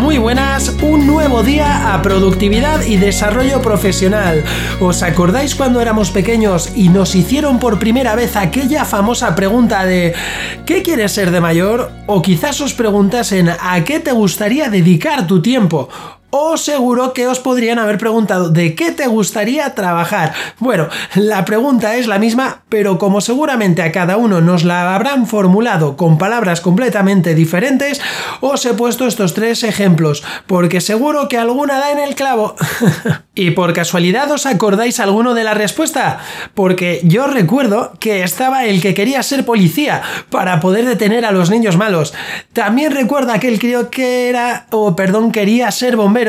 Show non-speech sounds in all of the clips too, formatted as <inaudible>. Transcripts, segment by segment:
Muy buenas, un nuevo día a productividad y desarrollo profesional. ¿Os acordáis cuando éramos pequeños y nos hicieron por primera vez aquella famosa pregunta de ¿qué quieres ser de mayor? O quizás os preguntasen ¿a qué te gustaría dedicar tu tiempo? O seguro que os podrían haber preguntado ¿de qué te gustaría trabajar? Bueno, la pregunta es la misma, pero como seguramente a cada uno nos la habrán formulado con palabras completamente diferentes, os he puesto estos tres ejemplos, porque seguro que alguna da en el clavo. <laughs> ¿Y por casualidad os acordáis alguno de la respuesta? Porque yo recuerdo que estaba el que quería ser policía para poder detener a los niños malos. También recuerdo aquel creo que era, o perdón, quería ser bombero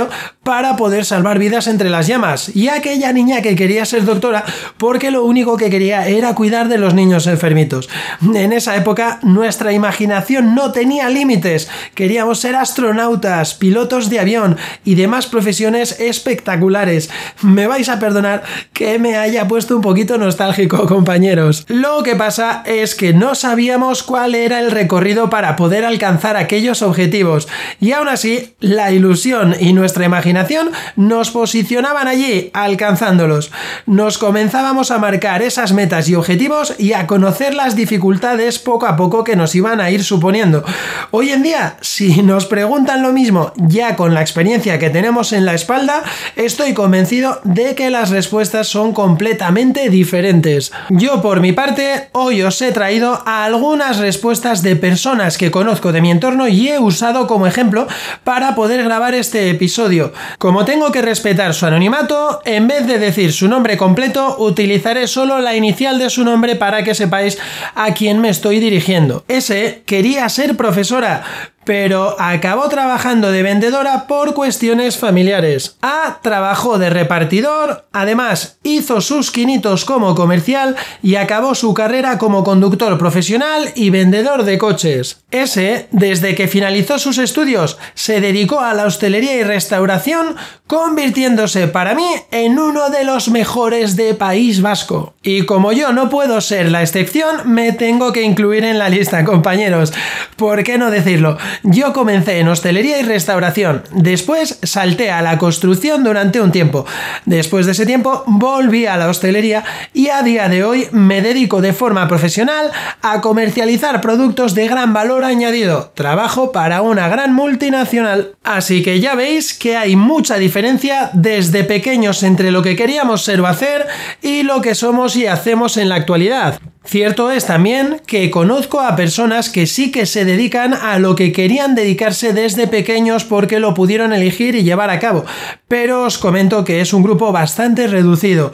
para poder salvar vidas entre las llamas. Y aquella niña que quería ser doctora porque lo único que quería era cuidar de los niños enfermitos. En esa época nuestra imaginación no tenía límites. Queríamos ser astronautas, pilotos de avión y demás profesiones espectaculares. Me vais a perdonar que me haya puesto un poquito nostálgico, <laughs> compañeros. Lo que pasa es que no sabíamos cuál era el recorrido para poder alcanzar aquellos objetivos. Y aún así, la ilusión y nuestra imaginación nos posicionaban allí, alcanzándolos. Nos comenzábamos a marcar esas metas y objetivos y a conocer las dificultades poco a poco que nos iban a ir suponiendo. Hoy en día, si nos preguntan lo mismo, ya con la experiencia que tenemos en la espalda, estoy convencido de que las respuestas son completamente diferentes. Yo por mi parte, hoy os he traído algunas respuestas de personas que conozco de mi entorno y he usado como ejemplo para poder grabar este episodio como tengo que respetar su anonimato, en vez de decir su nombre completo, utilizaré solo la inicial de su nombre para que sepáis a quién me estoy dirigiendo. Ese quería ser profesora, pero acabó trabajando de vendedora por cuestiones familiares. A trabajó de repartidor, además hizo sus quinitos como comercial y acabó su carrera como conductor profesional y vendedor de coches. S, desde que finalizó sus estudios, se dedicó a la hostelería y restauración, convirtiéndose para mí en uno de los mejores de País Vasco. Y como yo no puedo ser la excepción, me tengo que incluir en la lista, <laughs> compañeros. ¿Por qué no decirlo? Yo comencé en hostelería y restauración, después salté a la construcción durante un tiempo. Después de ese tiempo volví a la hostelería y a día de hoy me dedico de forma profesional a comercializar productos de gran valor añadido. Trabajo para una gran multinacional. Así que ya veis que hay mucha diferencia desde pequeños entre lo que queríamos ser o hacer y lo que somos y hacemos en la actualidad. Cierto es también que conozco a personas que sí que se dedican a lo que querían dedicarse desde pequeños porque lo pudieron elegir y llevar a cabo, pero os comento que es un grupo bastante reducido.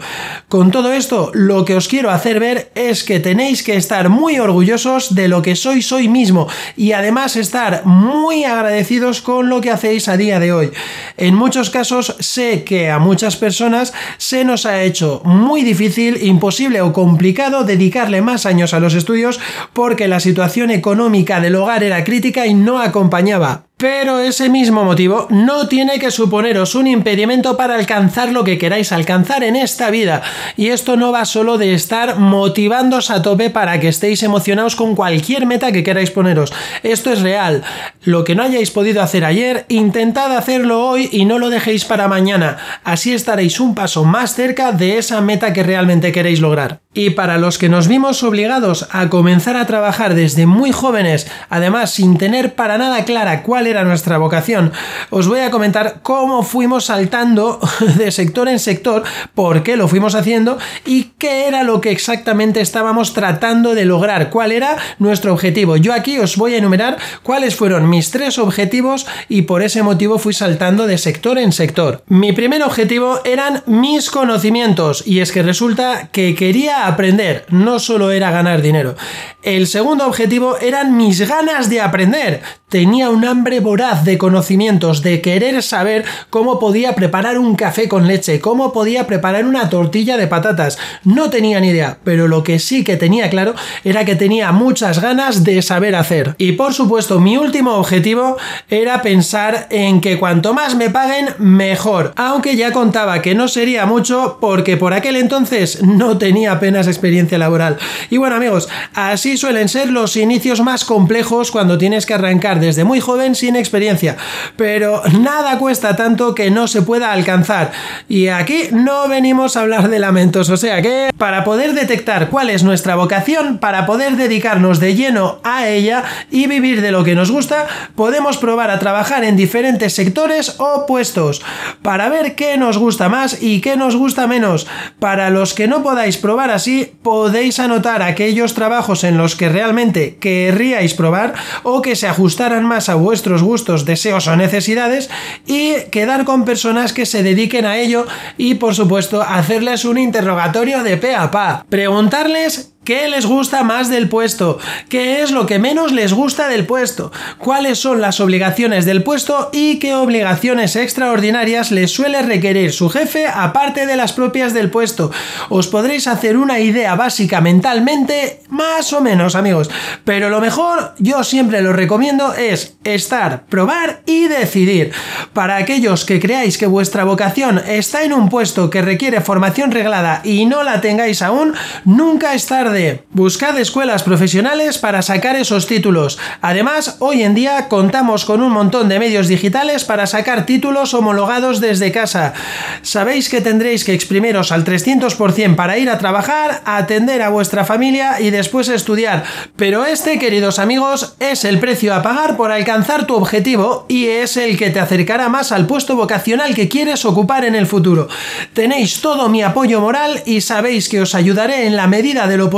Con todo esto, lo que os quiero hacer ver es que tenéis que estar muy orgullosos de lo que sois hoy mismo y además estar muy agradecidos con lo que hacéis a día de hoy. En muchos casos sé que a muchas personas se nos ha hecho muy difícil, imposible o complicado dedicarle más años a los estudios porque la situación económica del hogar era crítica y no acompañaba. Pero ese mismo motivo no tiene que suponeros un impedimento para alcanzar lo que queráis alcanzar en esta vida. Y esto no va solo de estar motivándoos a tope para que estéis emocionados con cualquier meta que queráis poneros. Esto es real. Lo que no hayáis podido hacer ayer, intentad hacerlo hoy y no lo dejéis para mañana. Así estaréis un paso más cerca de esa meta que realmente queréis lograr. Y para los que nos vimos obligados a comenzar a trabajar desde muy jóvenes, además sin tener para nada clara cuál era nuestra vocación. Os voy a comentar cómo fuimos saltando <laughs> de sector en sector, por qué lo fuimos haciendo y qué era lo que exactamente estábamos tratando de lograr, cuál era nuestro objetivo. Yo aquí os voy a enumerar cuáles fueron mis tres objetivos y por ese motivo fui saltando de sector en sector. Mi primer objetivo eran mis conocimientos y es que resulta que quería aprender, no solo era ganar dinero. El segundo objetivo eran mis ganas de aprender. Tenía un hambre voraz de conocimientos, de querer saber cómo podía preparar un café con leche, cómo podía preparar una tortilla de patatas. No tenía ni idea, pero lo que sí que tenía claro era que tenía muchas ganas de saber hacer. Y por supuesto, mi último objetivo era pensar en que cuanto más me paguen, mejor. Aunque ya contaba que no sería mucho porque por aquel entonces no tenía apenas experiencia laboral. Y bueno amigos, así suelen ser los inicios más complejos cuando tienes que arrancar desde muy joven sin experiencia, pero nada cuesta tanto que no se pueda alcanzar. Y aquí no venimos a hablar de lamentos, o sea que para poder detectar cuál es nuestra vocación, para poder dedicarnos de lleno a ella y vivir de lo que nos gusta, podemos probar a trabajar en diferentes sectores o puestos para ver qué nos gusta más y qué nos gusta menos. Para los que no podáis probar así, podéis anotar aquellos trabajos en los que realmente querríais probar o que se ajustaran más a vuestros gustos, deseos o necesidades y quedar con personas que se dediquen a ello y por supuesto hacerles un interrogatorio de pe a pa. Preguntarles ¿Qué les gusta más del puesto? ¿Qué es lo que menos les gusta del puesto? ¿Cuáles son las obligaciones del puesto y qué obligaciones extraordinarias les suele requerir su jefe aparte de las propias del puesto? Os podréis hacer una idea básica mentalmente, más o menos amigos, pero lo mejor, yo siempre lo recomiendo, es estar, probar y decidir. Para aquellos que creáis que vuestra vocación está en un puesto que requiere formación reglada y no la tengáis aún, nunca es tarde Buscad escuelas profesionales para sacar esos títulos. Además, hoy en día contamos con un montón de medios digitales para sacar títulos homologados desde casa. Sabéis que tendréis que exprimiros al 300% para ir a trabajar, atender a vuestra familia y después estudiar. Pero este, queridos amigos, es el precio a pagar por alcanzar tu objetivo y es el que te acercará más al puesto vocacional que quieres ocupar en el futuro. Tenéis todo mi apoyo moral y sabéis que os ayudaré en la medida de lo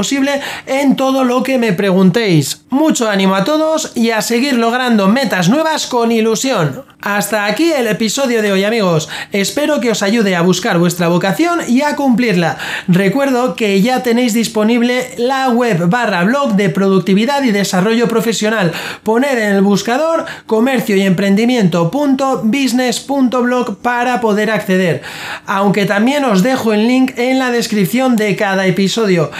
en todo lo que me preguntéis. Mucho ánimo a todos y a seguir logrando metas nuevas con ilusión. Hasta aquí el episodio de hoy amigos. Espero que os ayude a buscar vuestra vocación y a cumplirla. Recuerdo que ya tenéis disponible la web barra blog de productividad y desarrollo profesional. Poner en el buscador comercio y emprendimiento.business.blog para poder acceder. Aunque también os dejo el link en la descripción de cada episodio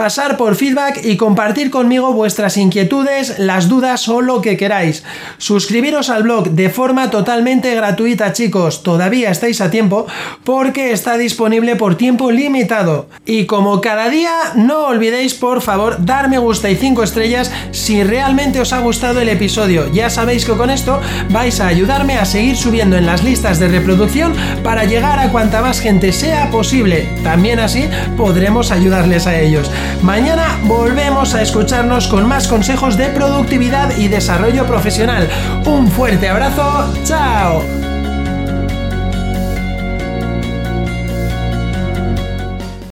pasar por feedback y compartir conmigo vuestras inquietudes, las dudas o lo que queráis. Suscribiros al blog de forma totalmente gratuita, chicos. Todavía estáis a tiempo porque está disponible por tiempo limitado. Y como cada día, no olvidéis por favor dar me gusta y 5 estrellas si realmente os ha gustado el episodio. Ya sabéis que con esto vais a ayudarme a seguir subiendo en las listas de reproducción para llegar a cuanta más gente sea posible. También así podremos ayudarles a ellos. Mañana volvemos a escucharnos con más consejos de productividad y desarrollo profesional. Un fuerte abrazo, chao.